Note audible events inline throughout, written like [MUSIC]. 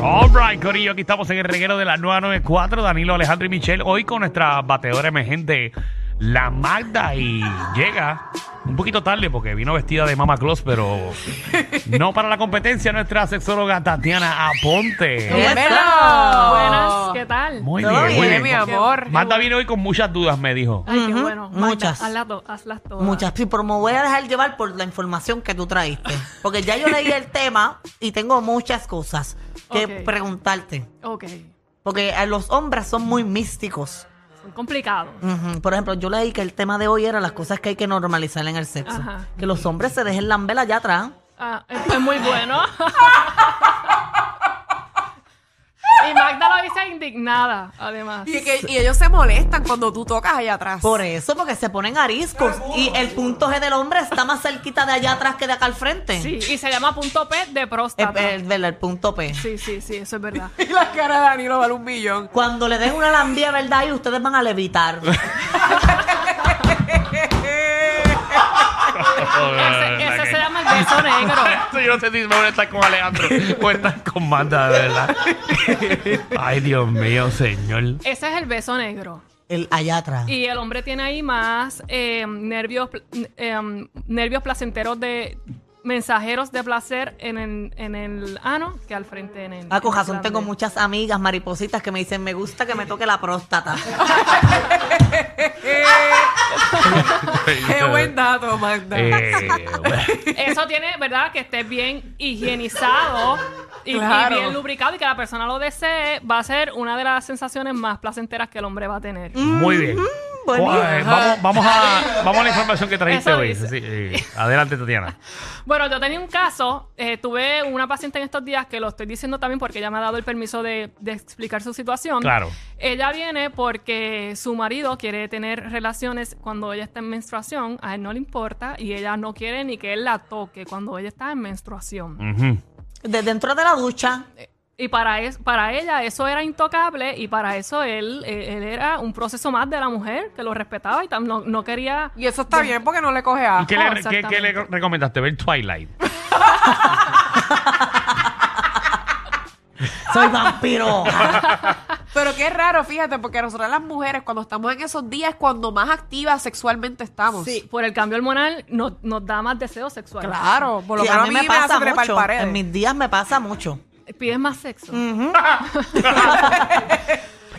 All right, Corillo, aquí estamos en el reguero de la 994, Danilo, Alejandro y Michelle. Hoy con nuestra bateadora emergente, la Magda, y llega un poquito tarde porque vino vestida de Mama Claus, pero [LAUGHS] no para la competencia, nuestra sexóloga Tatiana Aponte. Dímelo. Muy Todo bien, muy bien, bien. mi amor. Magda viene hoy con muchas dudas, me dijo. Ay, qué Ujú, bueno. Magda, muchas. Hazlas, to- hazlas todas. Muchas, sí, pero me voy a dejar llevar por la información que tú traíste. Porque ya yo leí el tema y tengo muchas cosas que Ok. preguntarte. Ok. Porque eh, los hombres son muy místicos. Son complicados. Ujú. Por ejemplo, yo leí que el tema de hoy era las cosas que hay que normalizar en el sexo. Ajá. Que los hombres se dejen la vela allá atrás. Ah, es, es muy bueno. [LAUGHS] y Magda lo dice indignada, además. Y, que- y ellos se molestan cuando tú tocas allá atrás. Por eso, porque se ponen ariscos. Y el punto G del hombre está más cerquita de allá atrás que de acá al frente. Sí, y se llama punto P de próstata. el, el- el punto P. Sí, sí, sí, eso es verdad. [LAUGHS] Y la cara de Danilo vale un millón. Cuando le den una lambía, ¿verdad? Y ustedes van a levitar. [LAUGHS] Ese, ese se llama el beso negro. [LAUGHS] Yo no sé si me voy a estar con Alejandro o estar con Magda, de verdad. [LAUGHS] Ay, Dios mío, señor. Ese es el beso negro. El allá atrás. Y el hombre tiene ahí más eh, nervios, eh, nervios placenteros de mensajeros de placer en el, en el ano que al frente en el. Ah, con en el razón tengo muchas amigas maripositas que me dicen, me gusta que me toque la próstata. Qué buen dato, Magda. Eh, bueno. [LAUGHS] Eso tiene, ¿verdad? Que esté bien higienizado y, y bien lubricado y que la persona lo desee, va a ser una de las sensaciones más placenteras que el hombre va a tener. Muy bien. Bueno. Guay, vamos, vamos, a, [LAUGHS] vamos a la información que trajiste Eso hoy. Sí, eh, adelante, Tatiana. [LAUGHS] Bueno, yo tenía un caso, eh, tuve una paciente en estos días que lo estoy diciendo también porque ella me ha dado el permiso de, de explicar su situación. Claro. Ella viene porque su marido quiere tener relaciones cuando ella está en menstruación, a él no le importa y ella no quiere ni que él la toque cuando ella está en menstruación. De dentro de la ducha. Y para, es, para ella eso era intocable y para eso él, eh, él era un proceso más de la mujer que lo respetaba y tam- no, no quería... Y eso está bien porque no le coge ¿Y asco. qué, le, qué- qué le recomendaste? Ver Twilight. [LAUGHS] Soy vampiro. [LAUGHS] Pero qué raro, fíjate, porque nosotras las mujeres cuando estamos en esos días cuando más activas sexualmente estamos. Sí, por el cambio hormonal no- nos da más deseo sexual. Claro, por lo Sí, menos a mí me hace pasa mucho. En mis días me pasa mucho. Pides más sexo. [LAUGHS]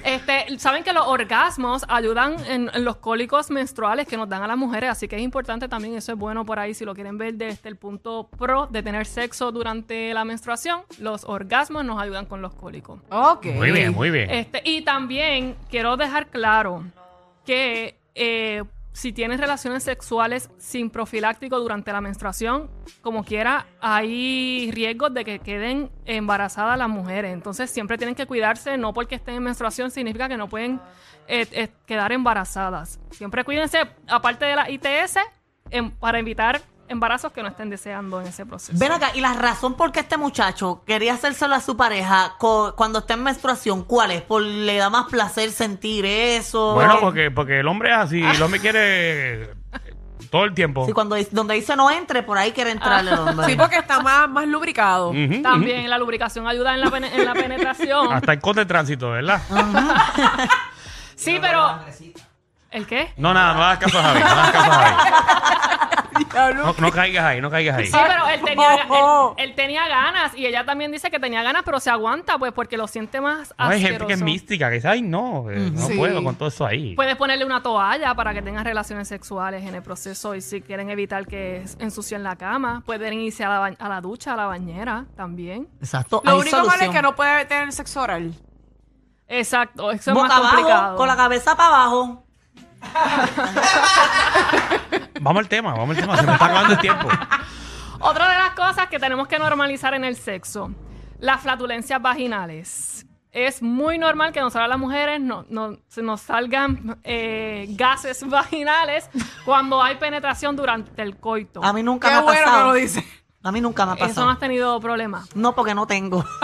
Este, saben que los orgasmos ayudan en, en los cólicos menstruales que nos dan a las mujeres, así que es importante también, eso es bueno por ahí, si lo quieren ver desde el punto pro de tener sexo durante la menstruación, los orgasmos nos ayudan con los cólicos. Ok. Muy bien, muy bien. Este, y también quiero dejar claro que eh, si tienes relaciones sexuales sin profiláctico durante la menstruación, como quiera, hay riesgos de que queden embarazadas las mujeres. Entonces siempre tienen que cuidarse, no porque estén en menstruación significa que no pueden eh, eh, quedar embarazadas. Siempre cuídense, aparte de la ITS, para evitar embarazos que no estén deseando en ese proceso. Ven acá, y la razón por qué este muchacho quería hacérselo a su pareja co- cuando está en menstruación, ¿cuál es? ¿Por le da más placer sentir eso? Bueno, porque, porque el hombre es así. El hombre quiere eh, todo el tiempo. Sí, cuando dice- donde dice no entre, por ahí quiere entrar el hombre. Sí, porque está más, más lubricado. También la lubricación ayuda en la, pene- en la penetración. Hasta el cote de tránsito, ¿verdad? [LAUGHS] Sí, pero... ¿El qué? No, nada, no hagas caso a Javi. No hagas caso a Javi. [LAUGHS] No, no caigas ahí, no caigas ahí. Sí, pero él tenía, él, él tenía ganas y ella también dice que tenía ganas, pero se aguanta pues porque lo siente más No, hay gente que es asqueroso. mística, que dice, ay, no, eh, no Sí. puedo con todo eso ahí. Puedes ponerle una toalla para que tengas relaciones sexuales en el proceso y si quieren evitar que ensucien la cama, pueden irse a la, ba- a la ducha, a la bañera también. Exacto. Lo hay único malo es solución. que no puede tener sexo oral. Exacto, eso es Boca más abajo, complicado. con la cabeza para abajo. [LAUGHS] Vamos al tema, vamos al tema, se me está acabando el tiempo. [LAUGHS] Otra de las cosas que tenemos que normalizar en el sexo, las flatulencias vaginales. Es muy normal que nosotras las mujeres no, no- se nos salgan eh, gases [LAUGHS] vaginales cuando hay penetración durante el coito. A mí nunca Qué me ha bueno que pasado. lo dice. A mí nunca me ha Eso no pasado. has tenido problemas. No, porque no tengo. [LAUGHS]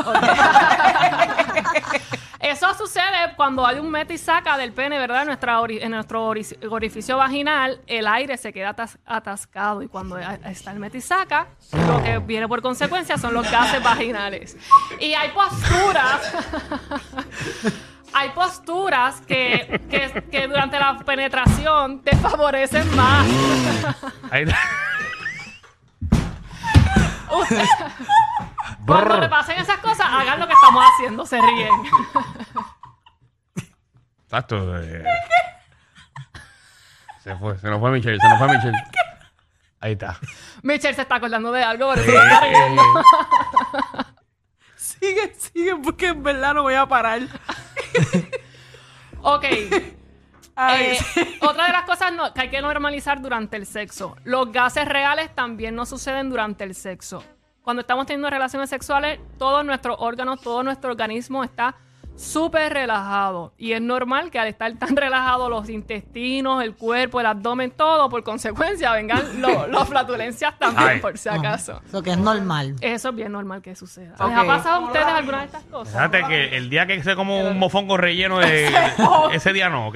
Eso sucede cuando hay un meta y saca del pene, ¿verdad? En, nuestra ori- en nuestro ori- orificio vaginal, el aire se queda atas- atascado y cuando está el meta y saca, lo que viene por consecuencia son los gases vaginales. Y hay posturas, [LAUGHS] hay posturas que, que, que durante la penetración te favorecen más. [LAUGHS] Cuando le pasen esas cosas, hagan lo que estamos haciendo, se ríen. Exacto. eh. Se fue, se nos fue Michelle, se nos fue Michelle. Ahí está. Michelle se está acordando de algo, por eso Eh, eh, Sigue, sigue, porque en verdad no voy a parar. Ok. Ay, Eh, otra de las cosas no- que hay que normalizar durante el sexo. Los gases reales también no suceden durante el sexo. Cuando estamos teniendo relaciones sexuales, todos nuestros órganos, todo nuestro organismo está súper relajado. Y es normal que al estar tan [LAUGHS] relajado los intestinos, el cuerpo, el abdomen, todo, por consecuencia, vengan lo- [LAUGHS] las flatulencias también, Ay. por si acaso. Eso que es normal. Eso es bien normal que suceda. ¿Les ha pasado a ustedes alguna de estas cosas? Fíjate que el día que se como un mofongo relleno de [LAUGHS] ese día no, ¿ok?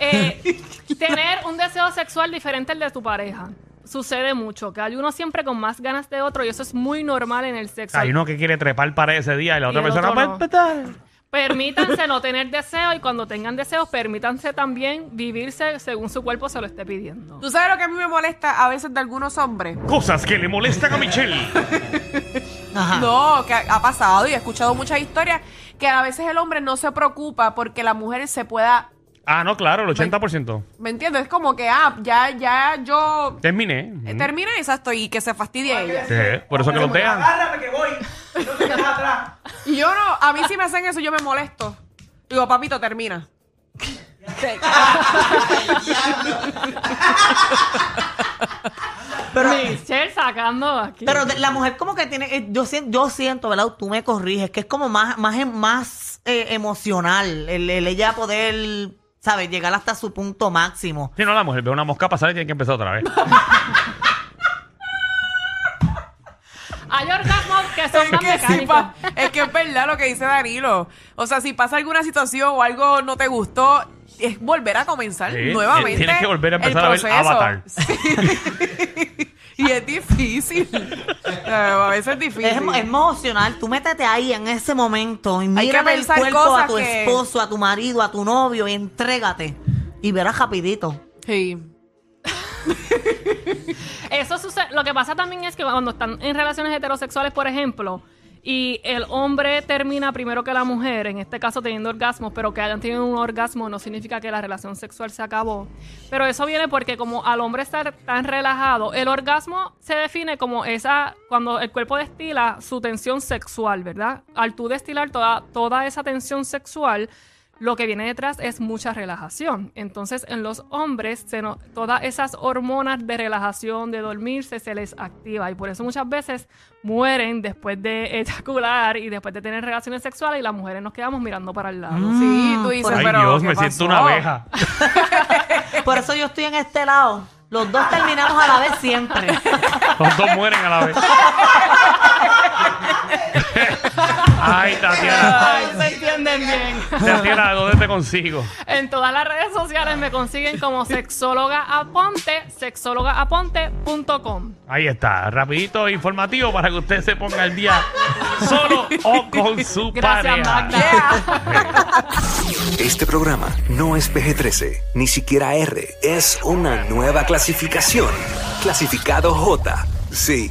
Eh, tener un deseo sexual diferente al de tu pareja. Sucede mucho, que hay uno siempre con más ganas de otro y eso es muy normal en el sexo. Hay uno que quiere trepar para ese día y la Y otra el persona otro a no. empezar. Permítanse [LAUGHS] no tener deseo y cuando tengan deseos, permítanse también vivirse según su cuerpo se lo esté pidiendo. ¿Tú sabes lo que a mí me molesta a veces de algunos hombres? Cosas que le molestan a Michelle. [LAUGHS] Ajá. No, que ha ha pasado y he escuchado muchas historias que a veces el hombre no se preocupa porque la mujer se pueda, Ah, no, claro, el 80%. ¿me entiendes? Es como que, ah, ya, ya yo Terminé. eh, terminé exacto y que se fastidie ella. Sí, por eso que lo dejan. Agárrame que voy. No te quedes atrás. Y yo no, a mí si me hacen eso yo me molesto. Digo, papito, termina. [LAUGHS] Pero, Michelle sacando aquí. pero de- la mujer como que tiene, eh, yo siento, yo siento, ¿verdad? Tú me corriges, que es como más, más, em- más eh, emocional el, el ella poder, ¿sabes? Llegar hasta su punto máximo. Si no, la mujer ve una mosca pasar y tiene que empezar otra vez. Hay orgasmos que son Es más que, sí, mecánicos. pa- es que es verdad lo que dice Danilo. O sea, si pasa alguna situación o algo no te gustó, es volver a comenzar Sí, nuevamente. tienes que volver a empezar el a ver proceso. Avatar. Sí. [LAUGHS] [LAUGHS] y es difícil. Eh, a veces es difícil. Es, emo- es emocional. Tú métete ahí en ese momento y mira el cuerpo a tu que- esposo, a tu marido, a tu novio y entrégate. Y verás rapidito. Sí. Eso sucede. Lo que pasa también es que cuando están en relaciones heterosexuales, por ejemplo, y el hombre termina primero que la mujer, en este caso teniendo orgasmos, pero que hayan tenido un orgasmo no significa que la relación sexual se acabó. Pero eso viene porque como al hombre estar tan relajado, el orgasmo se define como esa, cuando el cuerpo destila su tensión sexual, ¿verdad? Al tú destilar toda, toda esa tensión sexual, lo que viene detrás es mucha relajación. Entonces, en los hombres, se no- todas esas hormonas de relajación, de dormirse, se les activa. Y por eso muchas veces mueren después de [LAUGHS] eyacular y después de tener relaciones sexuales y las mujeres nos quedamos mirando para el lado. Sí, tú dices, Ay, pero. Dios, ¿qué me pasó? siento una abeja. [LAUGHS] Por eso yo estoy en este lado. Los dos terminamos a la vez siempre. [LAUGHS] Los dos mueren a la vez. Ay, Tatiana. Tatiana, ¿dónde [LAUGHS] te consigo? En todas las redes sociales me consiguen como sexóloga aponte, sexólogaaponte.com. Ahí está, rapidito informativo para que usted se ponga al día solo o con [LAUGHS] su Gracias, pareja. Magda. Este programa no es PG-13, ni siquiera R. Es una nueva clasificación. Clasificado J. Sí.